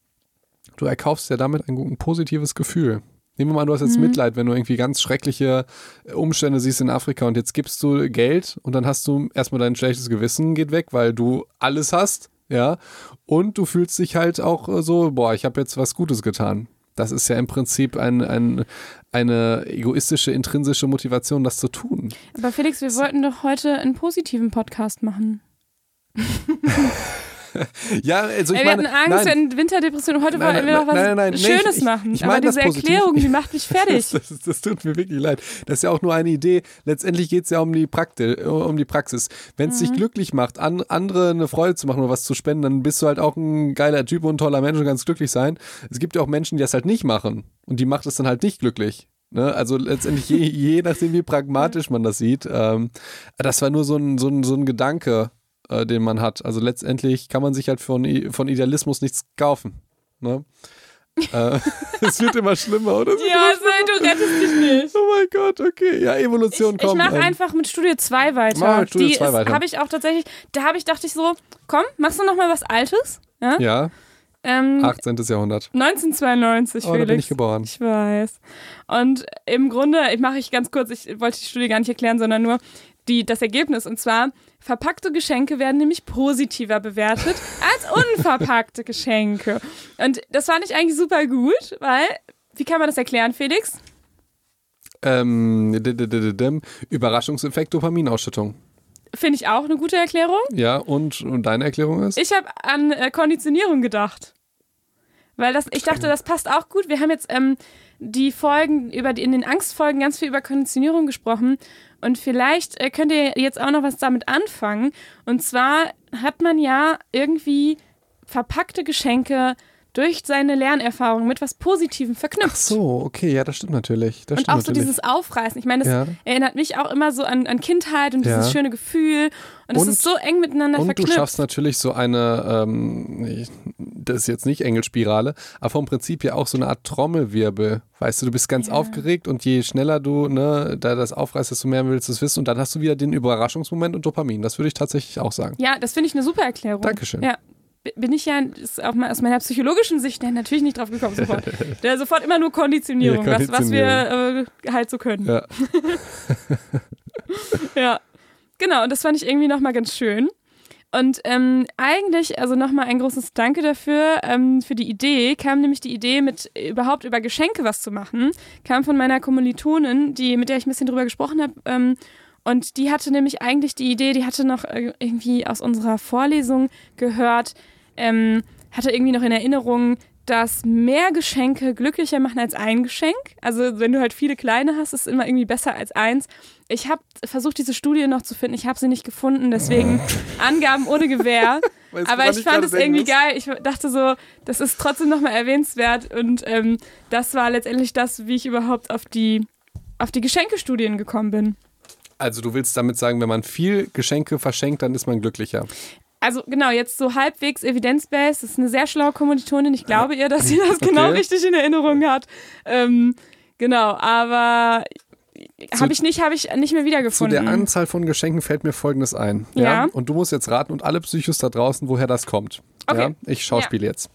du erkaufst ja damit ein, ein positives Gefühl. Nehmen wir mal, du hast Mhm. jetzt Mitleid, wenn du irgendwie ganz schreckliche Umstände siehst in Afrika und jetzt gibst du Geld und dann hast du erstmal dein schlechtes Gewissen geht weg, weil du alles hast, ja, und du fühlst dich halt auch äh, so, boah, ich habe jetzt was Gutes getan. Das ist ja im Prinzip ein, ein, eine egoistische, intrinsische Motivation, das zu tun. Aber Felix, wir wollten doch heute einen positiven Podcast machen. Ja, also ich Ey, wir meine, hatten Angst, nein, wir Winterdepression. Heute Nein, wollten wir nein, doch was nein, nein, Schönes ich- machen. ich Aber meine das diese. Erklärung, die macht mich fertig. Das, das, das tut mir wirklich leid. Das ist ja auch nur eine Idee. Letztendlich geht es ja um die, Prakti um die Praxis. Wenn es Mhm. dich glücklich macht, an, andere eine Freude zu machen oder was zu spenden, dann bist du halt auch ein geiler Typ und ein toller Mensch und kannst glücklich sein. Es gibt ja auch Menschen, die das halt nicht machen. Und die macht es dann halt nicht glücklich. Ne? Also letztendlich je, je nachdem, wie pragmatisch man das sieht. Ähm, das war nur so ein, so ein, so ein Gedanke, äh, den man hat. Also letztendlich kann man sich halt von, von Idealismus nichts kaufen. Ne? äh, es wird immer schlimmer, oder? Ja, nein, du rettest dich nicht. Oh mein Gott, okay. Ja, Evolution Ich, ich kommt. mache ähm, einfach mit Studio 2 weiter. Mach mit Studio Die 2 weiter. habe ich auch tatsächlich, da habe ich, dachte ich so, komm, machst du noch mal was Altes? Ja. Ja, Ähm, 18. Jahrhundert. 1992, Oh, da Felix. bin ich geboren. Ich weiß. Und im Grunde, ich mache ich ganz kurz, ich wollte die Studie gar nicht erklären, sondern nur die, das Ergebnis. Und zwar, verpackte Geschenke werden nämlich positiver bewertet als unverpackte Geschenke. Und das fand ich eigentlich super gut, weil wie kann man das erklären, Felix? Ähm. Überraschungseffekt Dopaminausschüttung. Finde ich auch eine gute Erklärung. Ja, und, und deine Erklärung ist? Ich habe an äh, Konditionierung gedacht. Weil das, ich dachte, das passt auch gut. Wir haben jetzt ähm, die Folgen über die, in den Angstfolgen ganz viel über Konditionierung gesprochen. Und vielleicht äh, könnt ihr jetzt auch noch was damit anfangen. Und zwar hat man ja irgendwie verpackte Geschenke durch seine Lernerfahrung mit was Positivem verknüpft. Ach so, okay, ja, das stimmt natürlich. Das Und stimmt auch so natürlich. dieses Aufreißen. Ich meine, das Ja. erinnert mich auch immer so an, an Kindheit und dieses Ja. schöne Gefühl. Und es Und- ist so eng miteinander Und du verknüpft. schaffst natürlich so eine, ähm, das ist jetzt nicht Engelspirale, aber vom Prinzip ja auch so eine Art Trommelwirbel. Weißt du, du bist ganz Ja. aufgeregt und je schneller du ne, da das aufreißt, desto mehr willst du es wissen. Und dann hast du wieder den Überraschungsmoment und Dopamin. Das würde ich tatsächlich auch sagen. Ja, das finde ich eine super Erklärung. Dankeschön. Ja. Bin ich ja ist auch mal aus meiner psychologischen Sicht natürlich nicht drauf gekommen sofort. Der sofort immer nur Konditionierung, Ja, Was, was wir äh, halt so können. Ja. Ja. Genau, und das fand ich irgendwie nochmal ganz schön. Und ähm, eigentlich, also nochmal ein großes Danke dafür, ähm, für die Idee, kam nämlich die Idee, mit überhaupt über Geschenke was zu machen, kam von meiner Kommilitonin, die, mit der ich ein bisschen drüber gesprochen habe. Ähm, und die hatte nämlich eigentlich die Idee, die hatte noch äh, irgendwie aus unserer Vorlesung gehört, ähm, hatte irgendwie noch in Erinnerung, dass mehr Geschenke glücklicher machen als ein Geschenk. Also wenn du halt viele kleine hast, ist es immer irgendwie besser als eins. Ich habe versucht, diese Studie noch zu finden. Ich habe sie nicht gefunden, deswegen Angaben ohne Gewähr. Weißt Aber ich fand es irgendwie geil. Ich dachte so, das ist trotzdem nochmal erwähnenswert. Und ähm, das war letztendlich das, wie ich überhaupt auf die, auf die Geschenkestudien gekommen bin. Also du willst damit sagen, wenn man viel Geschenke verschenkt, dann ist man glücklicher. Also genau, jetzt so halbwegs evidence-based. Das ist eine sehr schlaue Kommilitonin. Ich glaube ihr, dass sie das genau Okay. richtig in Erinnerung hat. Ähm, genau, aber Zu- habe ich nicht, habe ich nicht mehr Zu wiedergefunden. der Anzahl von Geschenken fällt mir Folgendes ein. Ja. Und du musst jetzt raten und alle Psychos da draußen, woher das kommt. Okay. Ja? Ich schauspiele jetzt.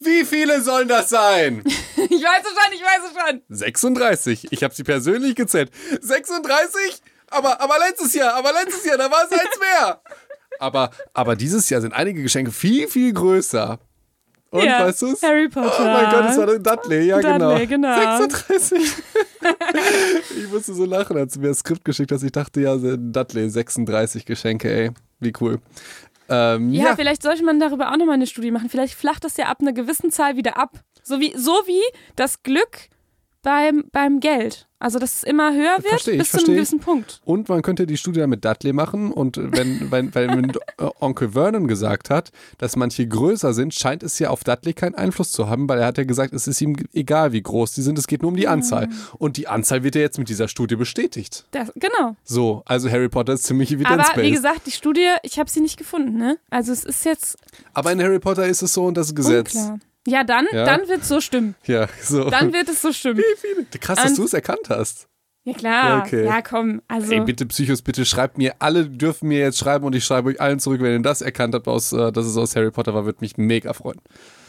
Wie viele sollen das sein? ich weiß es schon, ich weiß es schon. 36. Ich habe sie persönlich gezählt. 36? Aber, aber letztes Jahr, aber letztes Jahr, da war es eins mehr. Aber, aber dieses Jahr sind einige Geschenke viel, viel größer. Und Ja, weißt du es? Harry Potter. Oh mein Gott, es war Dudley, ja Dudley, genau. genau. 36. ich musste so lachen, als du mir das Skript geschickt hast. Ich dachte, ja, Dudley, 36 Geschenke, ey. Wie cool. Ähm, Ja, ja, vielleicht sollte man darüber auch nochmal eine Studie machen. Vielleicht flacht das ja ab einer gewissen Zahl wieder ab. So wie, so wie das Glück beim, beim Geld. Also, dass es immer höher wird Versteh bis zu versteh einem ich. gewissen Punkt. Und man könnte die Studie dann mit Dudley machen und wenn, wenn, wenn, äh, Onkel Vernon gesagt hat, dass manche größer sind, scheint es ja auf Dudley keinen Einfluss zu haben, weil er hat ja gesagt, es ist ihm egal, wie groß die sind, es geht nur um die Anzahl. Und die Anzahl wird ja jetzt mit dieser Studie bestätigt. Das, genau. So, also Harry Potter ist ziemlich Aber wie gesagt, die Studie, ich habe sie nicht gefunden, ne? Also es ist jetzt Aber in Harry Potter ist es so und das ist Gesetz. unklar. Ja, dann, Ja. dann wird es so stimmen. Ja, so. Dann wird es so stimmen. Krass, dass du es erkannt hast. Ja klar. Ja, okay. Ja, komm. Also Ey, bitte Psychos, bitte schreibt mir, alle dürfen mir jetzt schreiben und ich schreibe euch allen zurück, wenn ihr das erkannt habt, aus, äh, dass es aus Harry Potter war, würde mich mega freuen.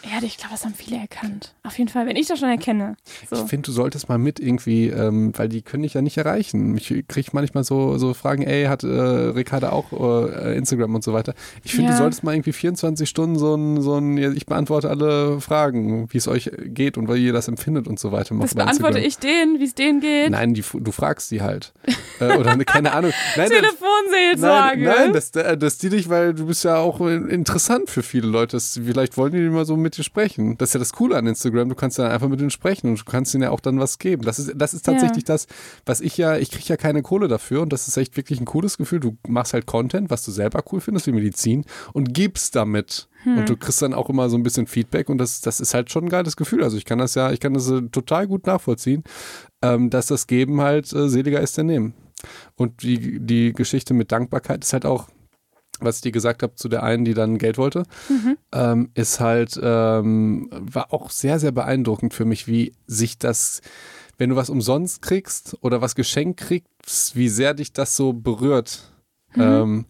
Ja, ich glaube, das haben viele erkannt. Auf jeden Fall, wenn ich das schon erkenne. So. Ich finde, du solltest mal mit irgendwie, ähm, weil die können dich ja nicht erreichen. Ich kriege manchmal so, so Fragen, ey, hat äh, Ricarda auch äh, Instagram und so weiter. Ich finde, Ja. du solltest mal irgendwie 24 Stunden so ein, so ein, ich beantworte alle Fragen, wie es euch geht und wie ihr das empfindet und so weiter. Das beantworte Instagram. ich denen, wie es denen geht. Nein, die, du fragst die halt. äh, oder ne, keine Ahnung. Nein, Telefonseelsorge. Nein, nein das, äh, das die dich, weil du bist ja auch interessant für viele Leute. Das, vielleicht wollen die mal so mit dir sprechen. Das ist ja das Coole an Instagram. Du kannst ja einfach mit denen sprechen und du kannst ihnen ja auch dann was geben. Das ist, das ist tatsächlich das, was ich ja, ich kriege ja keine Kohle dafür und das ist echt wirklich ein cooles Gefühl. Du machst halt Content, was du selber cool findest, wie Medizin und gibst damit. Und du kriegst dann auch immer so ein bisschen Feedback und das, das ist halt schon ein geiles Gefühl. Also ich kann das ja, ich kann das äh, total gut nachvollziehen, ähm, dass das Geben halt äh, seliger ist der Nehmen. Und die, die Geschichte mit Dankbarkeit ist halt auch, was ich dir gesagt habe zu der einen, die dann Geld wollte, ähm, ist halt, ähm, war auch sehr, sehr beeindruckend für mich, wie sich das, wenn du was umsonst kriegst oder was geschenkt kriegst, wie sehr dich das so berührt. Ähm,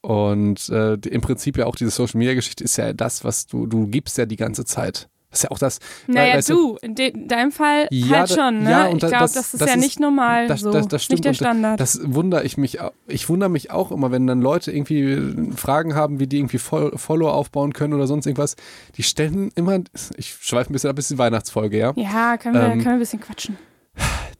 und äh, im Prinzip ja auch diese Social Media Geschichte ist ja das, was du, du gibst ja die ganze Zeit. Das ist ja auch das. Naja, weißt du, in, de in deinem Fall Ja, halt schon, ne? ja, und ich glaube, das- das, ist das ja ist- nicht normal das, so. das, das stimmt. nicht der Standard. Das wundere ich mich. Ich wundere mich auch immer, wenn dann Leute irgendwie Fragen haben, wie die irgendwie Fol- Follow aufbauen können oder sonst irgendwas. Die stellen immer, ich schweife ein bisschen ab, bis die Weihnachtsfolge, ja. ja, können wir, Ähm, können wir ein bisschen quatschen.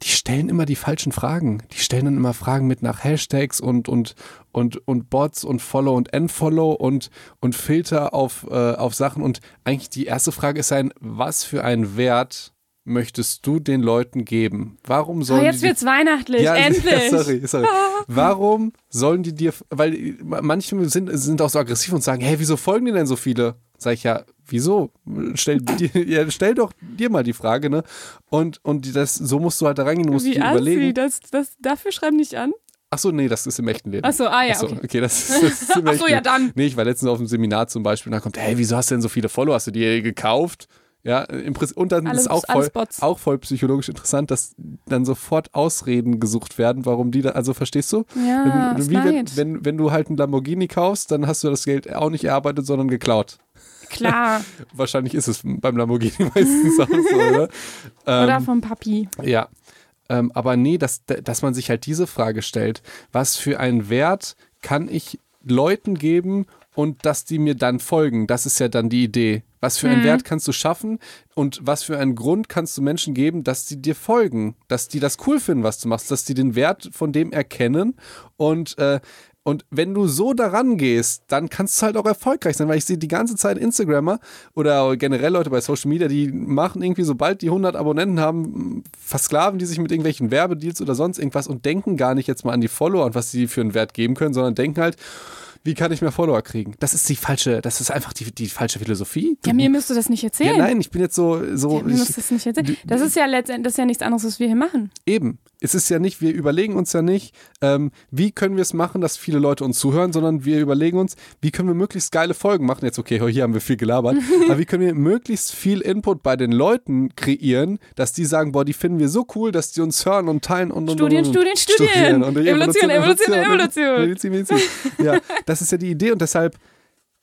Die stellen immer die falschen Fragen. Die stellen dann immer Fragen mit nach Hashtags und, und, und, und Bots und Follow und Unfollow und, und Filter auf, äh, auf Sachen. Und eigentlich die erste Frage ist ein, was für einen Wert möchtest du den Leuten geben? Warum Oh, sollen jetzt die wird's weihnachtlich, ja, endlich. Ja, sorry, sorry. Warum sollen die dir, weil manche sind, sind auch so aggressiv und sagen, hey, wieso folgen dir denn so viele? Sag ich ja, wieso? Stell, dir, ja, stell doch dir mal die Frage, ne? Und, und das, so musst du halt da reingehen, du musst Wie dir überlegen. das, das, dafür schreiben nicht an? Achso, nee, das ist im echten Leben. Achso, ah ja, Achso, okay. okay, das, das ist im Ach echten so, ja, dann. Nee, ich war letztens auf einem Seminar zum Beispiel und da kommt, hey, wieso hast du denn so viele Follower? Hast du die gekauft? Ja, im Prinzip, und dann Alles- ist auch voll, Bots. auch voll psychologisch interessant, dass dann sofort Ausreden gesucht werden, warum die da, also verstehst du? Ja, Wenn- ist Wie wenn, wenn, wenn du halt einen Lamborghini kaufst, dann hast du das Geld auch nicht erarbeitet, sondern geklaut. Klar. Wahrscheinlich ist es beim Lamborghini meistens auch so, oder? Oder Ähm, vom Papi. ja. Ähm, aber nee, dass, dass man sich halt diese Frage stellt, was für einen Wert kann ich Leuten geben und dass die mir dann folgen? Das ist ja dann die Idee. Was für einen Mhm. Wert kannst du schaffen und was für einen Grund kannst du Menschen geben, dass sie dir folgen, dass die das cool finden, was du machst, dass die den Wert von dem erkennen und äh, und wenn du so daran gehst, dann kannst du halt auch erfolgreich sein, weil ich sehe die ganze Zeit Instagrammer oder generell Leute bei Social Media, die machen irgendwie, sobald die 100 Abonnenten haben, versklaven die sich mit irgendwelchen Werbedeals oder sonst irgendwas und denken gar nicht jetzt mal an die Follower und was sie für einen Wert geben können, sondern denken halt, wie kann ich mehr Follower kriegen? Das ist die falsche, das ist einfach die, die falsche Philosophie. Ja, mir müsst du das nicht erzählen. Ja, nein, ich bin jetzt so, so Ja, mir musst du das nicht erzählen. Das ist ja letztendlich das ist ja nichts anderes, was wir hier machen. Eben. Es ist ja nicht, wir überlegen uns ja nicht, ähm, wie können wir es machen, dass viele Leute uns zuhören, sondern wir überlegen uns, wie können wir möglichst geile Folgen machen. Jetzt, okay, hier haben wir viel gelabert, aber wie können wir möglichst viel Input bei den Leuten kreieren, dass die sagen, boah, die finden wir so cool, dass die uns hören und teilen und und Studien, und, und, Studien, Studien. und Evolution, Evolution, Evolution. Medizin, Medizin. Ja, das ist ja die Idee und deshalb,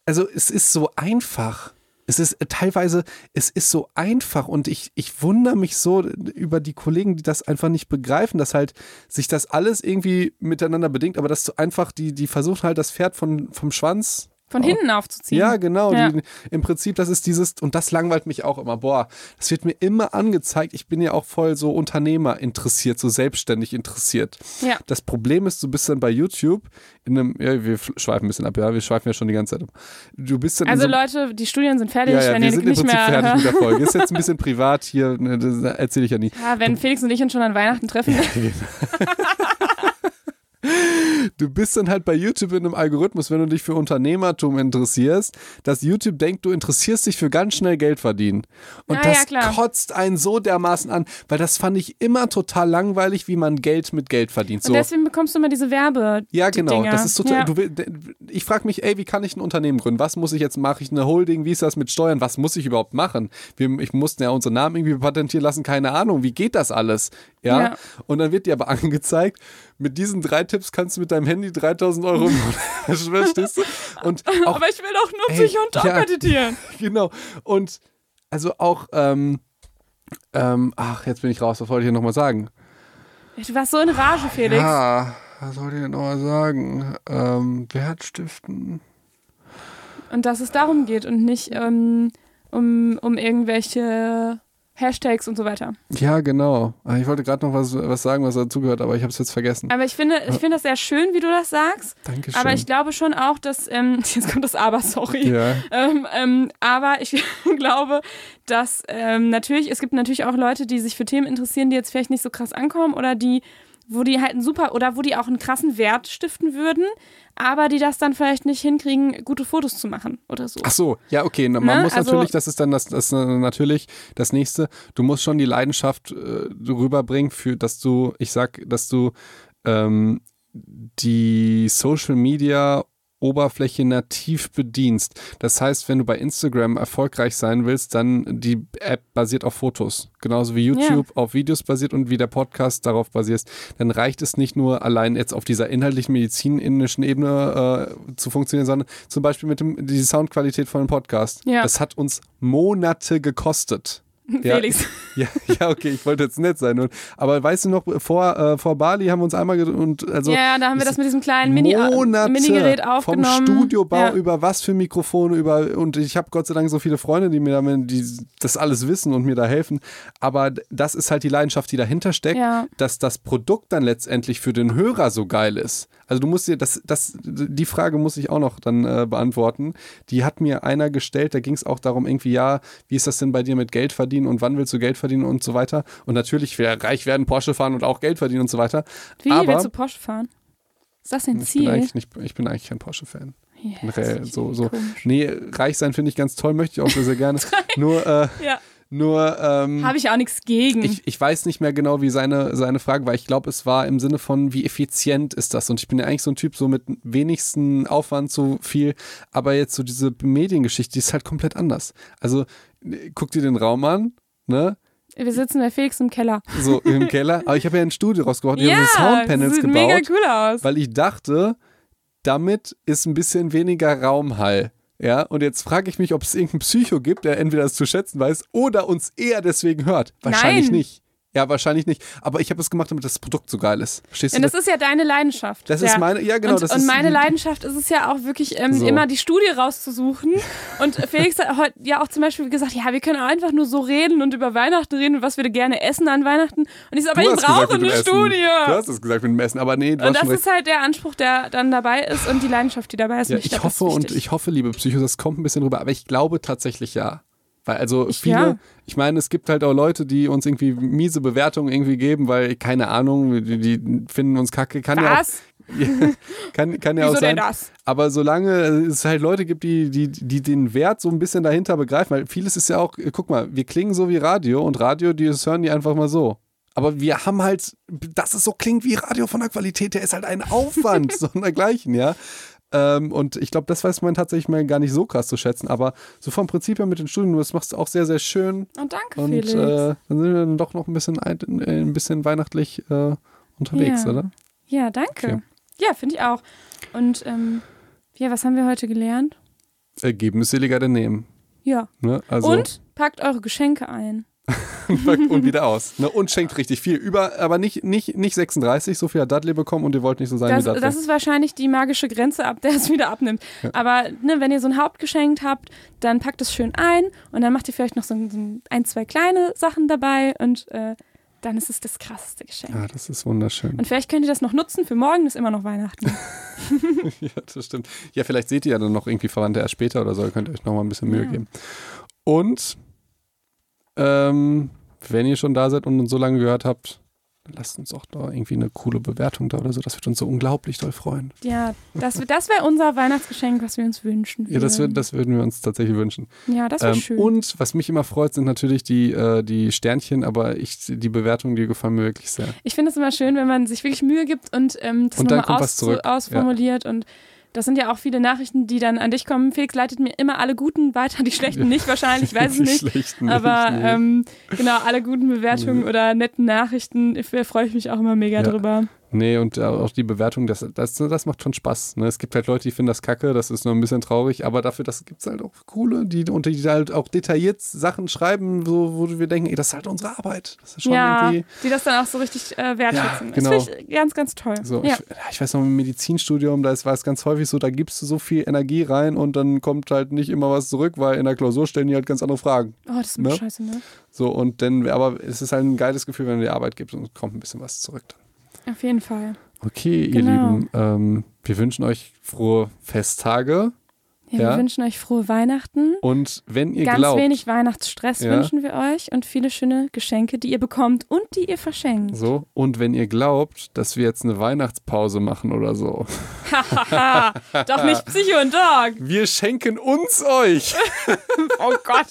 also es ist so einfach. Es ist äh, teilweise, es ist so einfach und ich, ich wundere mich so über die Kollegen, die das einfach nicht begreifen, dass halt sich das alles irgendwie miteinander bedingt, aber dass du einfach, die, die versuchen halt das Pferd von, vom Schwanz Von hinten aufzuziehen. ja, genau. Ja. Die, Im Prinzip, das ist dieses, und das langweilt mich auch immer. Boah, das wird mir immer angezeigt. Ich bin ja auch voll so Unternehmer interessiert, so selbstständig interessiert. Ja. Das Problem ist, du bist dann bei YouTube in einem, ja, wir schweifen ein bisschen ab, ja, wir schweifen ja schon die ganze Zeit ab. Du bist dann Also so, Leute, die Studien sind fertig, ja, ja, wenn wir ihr sind im nicht Prinzip mehr fertig mit der Folge. Ist jetzt ein bisschen privat hier, ne, das erzähle ich ja nie. Ja, wenn Felix und ich uns schon an Weihnachten treffen. Du bist dann halt bei YouTube in einem Algorithmus, wenn du dich für Unternehmertum interessierst, dass YouTube denkt, du interessierst dich für ganz schnell Geld verdienen. Und Ja, ja, das klar. kotzt einen so dermaßen an, weil das fand ich immer total langweilig, wie man Geld mit Geld verdient. So, Und deswegen bekommst du immer diese Werbe. ja, genau. Dinger. Das ist total. Ja. Du ich frage mich, ey, wie kann ich ein Unternehmen gründen? Was muss ich jetzt? Mache ich eine Holding? Wie ist das mit Steuern? Was muss ich überhaupt machen? Wir, ich musste ja unseren Namen irgendwie patentieren lassen. Keine Ahnung. Wie geht das alles? Ja. Ja. Und dann wird dir aber angezeigt, mit diesen drei Tipps kannst du mit deinem Handy 3000 Euro im Monat. Verstehst du? Und auch Aber ich will doch nur Ey, und ja. meditieren. genau. Und also auch, ähm, ähm, ach, jetzt bin ich raus. Was wollte ich hier nochmal sagen? Du warst so in Rage, Felix. Ja, was wollte ich denn nochmal sagen? Ähm, Wert stiften. Und dass es darum geht und nicht ähm, um, um irgendwelche Hashtags und so weiter. Ja, genau. Ah, Ich wollte gerade noch was, was sagen, was dazugehört, aber ich habe es jetzt vergessen. Aber ich finde, ich finde das sehr schön, wie du das sagst. Dankeschön. Aber ich glaube schon auch, dass, ähm, jetzt kommt das Aber, sorry. ja. Ähm, ähm, aber ich glaube, dass ähm, natürlich, es gibt natürlich auch Leute, die sich für Themen interessieren, die jetzt vielleicht nicht so krass ankommen oder die, wo die halt einen super oder wo die auch einen krassen Wert stiften würden, aber die das dann vielleicht nicht hinkriegen, gute Fotos zu machen oder so. Ach so, ja, okay. Man Ne? muss Also- natürlich, das ist dann das, das äh, natürlich das nächste. Du musst schon die Leidenschaft äh, rüberbringen, für dass du, ich sag, dass du ähm, die Social Media Oberfläche nativ bedienst. Das heißt, wenn du bei Instagram erfolgreich sein willst, dann die App basiert auf Fotos. Genauso wie YouTube ja. auf Videos basiert und wie der Podcast darauf basiert. Dann reicht es nicht nur allein jetzt auf dieser inhaltlichen medizinischen Ebene äh, zu funktionieren, sondern zum Beispiel mit dem, die Soundqualität von einem Podcast. Ja. Das hat uns Monate gekostet. Felix. Ja, ja, okay, ich wollte jetzt nett sein. aber weißt du noch, vor, äh, vor Bali haben wir uns einmal und also Ja, da haben wir das mit diesem kleinen Mini äh, Minigerät aufgenommen. Vom Studiobau ja. über was für Mikrofone, über und ich habe Gott sei Dank so viele Freunde, die mir damit, die das alles wissen und mir da helfen. Aber das ist halt die Leidenschaft, die dahinter steckt, ja. dass das Produkt dann letztendlich für den Hörer so geil ist. Also du musst dir, das, das, die Frage muss ich auch noch dann äh, beantworten. Die hat mir einer gestellt, da ging es auch darum, irgendwie, ja, wie ist das denn bei dir mit Geld verdienen und wann willst du Geld verdienen und so weiter. Und natürlich, wer reich werden, Porsche fahren und auch Geld verdienen und so weiter. Wie Aber, willst du Porsche fahren? Ist das dein Ziel? Ich bin eigentlich, nicht, ich bin eigentlich kein Porsche-Fan. Yeah, so, so. Nee, reich sein finde ich ganz toll, möchte ich auch sehr, sehr gerne. Nur, äh, ja. Nur ähm, habe ich auch nichts gegen. Ich, ich weiß nicht mehr genau, wie seine, seine Frage war. Ich glaube, es war im Sinne von, wie effizient ist das? Und ich bin ja eigentlich so ein Typ, so mit wenigsten Aufwand so viel. Aber jetzt so diese Mediengeschichte, die ist halt komplett anders. Also guck dir den Raum an, ne? Wir sitzen bei Felix im Keller. So, im Keller. Aber ich habe ja ein Studio rausgebracht. Ich ja, habe so Soundpanels sieht gebaut. mega cool aus. Weil ich dachte, damit ist ein bisschen weniger Raumhall. Ja, und jetzt frage ich mich, ob es irgendeinen Psycho gibt, der entweder das zu schätzen weiß oder uns eher deswegen hört. Wahrscheinlich Nein. nicht. Ja, wahrscheinlich nicht. Aber ich habe es gemacht, damit das Produkt so geil ist. Verstehst du? Ja, das ist ja deine Leidenschaft. Das ja. ist meine, ja genau. Und, das und ist meine Leidenschaft ist es ja auch wirklich ähm, so. immer die Studie rauszusuchen. Und Felix hat heute ja auch zum Beispiel gesagt, ja, wir können einfach nur so reden und über Weihnachten reden und was wir gerne essen an Weihnachten. Und ich so, aber du ich brauche eine Studie. Du hast es gesagt mit dem Essen, aber nee. Du und das ist halt der Anspruch, der dann dabei ist und die Leidenschaft, die dabei ist. Ja, ich, ich hoffe und ich hoffe, liebe Psychos, das kommt ein bisschen rüber, aber ich glaube tatsächlich ja. Weil also viele, ja. ich meine, es gibt halt auch Leute, die uns irgendwie miese Bewertungen irgendwie geben, weil, keine Ahnung, die, die finden uns kacke. Kann Was? ja auch, kann, kann ja Wieso auch sein. Denn das? Aber solange es halt Leute gibt, die, die, die den Wert so ein bisschen dahinter begreifen, weil vieles ist ja auch, guck mal, wir klingen so wie Radio und Radio, die das hören die einfach mal so. Aber wir haben halt, dass es so klingt wie Radio von der Qualität, der ist halt ein Aufwand, so und dergleichen, ja. Ähm, und ich glaube, das weiß man tatsächlich mal gar nicht so krass zu schätzen. Aber so vom Prinzip her mit den Studien, das machst du auch sehr, sehr schön. Oh, danke, und, Felix. Äh, dann sind wir dann doch noch ein bisschen, ein, ein bisschen weihnachtlich äh, unterwegs, ja. oder? Ja, danke. Okay. Ja, finde ich auch. Und ähm, ja, was haben wir heute gelernt? Äh, geben ist seliger denn nehmen. Ja. Ne? Also, und packt eure Geschenke ein. und wieder aus. Ne? Und schenkt richtig viel. Über, aber nicht, nicht, nicht 36, so viel hat Dudley bekommen und ihr wollt nicht so sein das, wie Dudley. Das ist wahrscheinlich die magische Grenze, ab der es wieder abnimmt. Ja. Aber ne, wenn ihr so ein Hauptgeschenk habt, dann packt es schön ein und dann macht ihr vielleicht noch so ein, ein zwei kleine Sachen dabei und äh, dann ist es das krasseste Geschenk. Ja, das ist wunderschön. Und vielleicht könnt ihr das noch nutzen, für morgen ist immer noch Weihnachten. ja, das stimmt. Ja, vielleicht seht ihr ja dann noch irgendwie Verwandte erst später oder so, könnt ihr euch noch mal ein bisschen Mühe ja. geben. Und ähm, wenn ihr schon da seid und uns so lange gehört habt, lasst uns auch da irgendwie eine coole Bewertung da oder so. Das wird uns so unglaublich doll freuen. Ja, das, das wäre unser Weihnachtsgeschenk, was wir uns wünschen. Würden. Ja, das, wird, das würden wir uns tatsächlich wünschen. Ja, das wäre ähm, schön. Und was mich immer freut, sind natürlich die, äh, die Sternchen, aber ich, die Bewertungen, die gefallen mir wirklich sehr. Ich finde es immer schön, wenn man sich wirklich Mühe gibt und ähm, das nochmal aus, ausformuliert ja. und das sind ja auch viele Nachrichten, die dann an dich kommen. Felix leitet mir immer alle guten weiter, die schlechten nicht wahrscheinlich, ich weiß es nicht. Aber nicht, ähm, genau, alle guten Bewertungen oder netten Nachrichten, freue ich mich auch immer mega ja. drüber. Nee, und auch die Bewertung, das, das, das macht schon Spaß. Ne? Es gibt halt Leute, die finden das kacke, das ist nur ein bisschen traurig, aber dafür gibt es halt auch coole, die, und die halt auch detailliert Sachen schreiben, so, wo wir denken, ey, das ist halt unsere Arbeit. Das ist schon ja, irgendwie, die das dann auch so richtig äh, wertschätzen. Ja, genau. Das finde ich ganz, ganz toll. So, ja. ich, ich, weiß noch, im Medizinstudium, da war es ganz häufig so, da gibst du so viel Energie rein und dann kommt halt nicht immer was zurück, weil in der Klausur stellen die halt ganz andere Fragen. Oh, das ist ne? scheiße, ne? So, und dann, aber es ist halt ein geiles Gefühl, wenn du die Arbeit gibst und kommt ein bisschen was zurück dann. Auf jeden Fall. Okay, genau. ihr Lieben, ähm, wir wünschen euch frohe Festtage. Ja, ja, wir wünschen euch frohe Weihnachten. Und wenn ihr Ganz glaubt. Ganz wenig Weihnachtsstress ja. wünschen wir euch und viele schöne Geschenke, die ihr bekommt und die ihr verschenkt. So, und wenn ihr glaubt, dass wir jetzt eine Weihnachtspause machen oder so. Doch nicht Psycho und Dog. Wir schenken uns euch. oh Gott.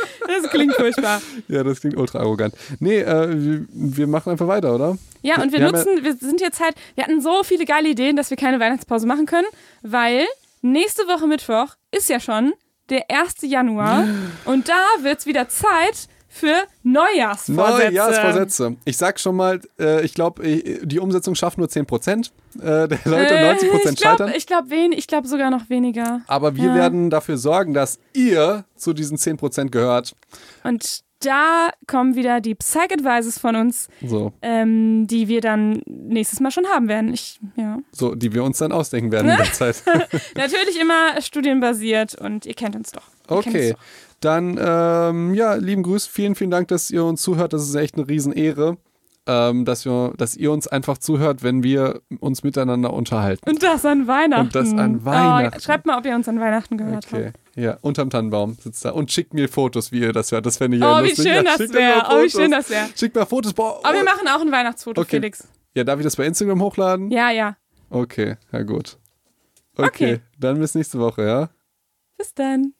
Das klingt furchtbar. Ja, das klingt ultra arrogant. Nee, äh, wir, wir machen einfach weiter, oder? Ja, und wir, wir nutzen, ja wir sind jetzt halt, wir hatten so viele geile Ideen, dass wir keine Weihnachtspause machen können, weil nächste Woche Mittwoch ist ja schon der 1. Januar und da wird's wieder Zeit für Neujahrsvorsätze. Neujahrsvorsätze. Ich sag schon mal, äh, ich glaube, die Umsetzung schafft nur 10% äh, der Leute, Äh, 90% ich glaub, scheitern. Ich glaube wen, ich glaube sogar noch weniger. Aber wir Ja. werden dafür sorgen, dass ihr zu diesen 10% gehört. Und da kommen wieder die Psych Advices von uns, So, ähm, die wir dann nächstes Mal schon haben werden. Ich, ja. so, die wir uns dann ausdenken werden in der Zeit. Natürlich immer studienbasiert und ihr kennt uns doch. Ihr Okay. Dann, ähm, ja, lieben Grüß, vielen, vielen Dank, dass ihr uns zuhört. Das ist echt eine Riesenehre, ähm, dass, wir, dass ihr uns einfach zuhört, wenn wir uns miteinander unterhalten. Und das an Weihnachten. Und das an Weihnachten. Oh, schreibt mal, ob ihr uns an Weihnachten gehört Okay, habt. ja, unterm Tannenbaum sitzt da und schickt mir Fotos, wie ihr das hört. Das fände ich ja Oh, wie lustig. schön ja, das wäre. Oh, wie schön das wäre. Schickt mal Fotos. Boah, Aber wir oh. machen auch ein Weihnachtsfoto, Okay. Felix. Ja, darf ich das bei Instagram hochladen? Ja, ja. Okay, ja gut. Okay, Okay. dann bis nächste Woche, ja? Bis dann.